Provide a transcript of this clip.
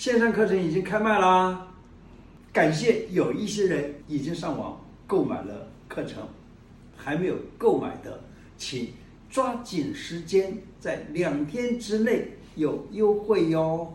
线上课程已经开卖啦。感谢有一些人已经上网购买了课程还没有购买的请抓紧时间在两天之内有优惠哟。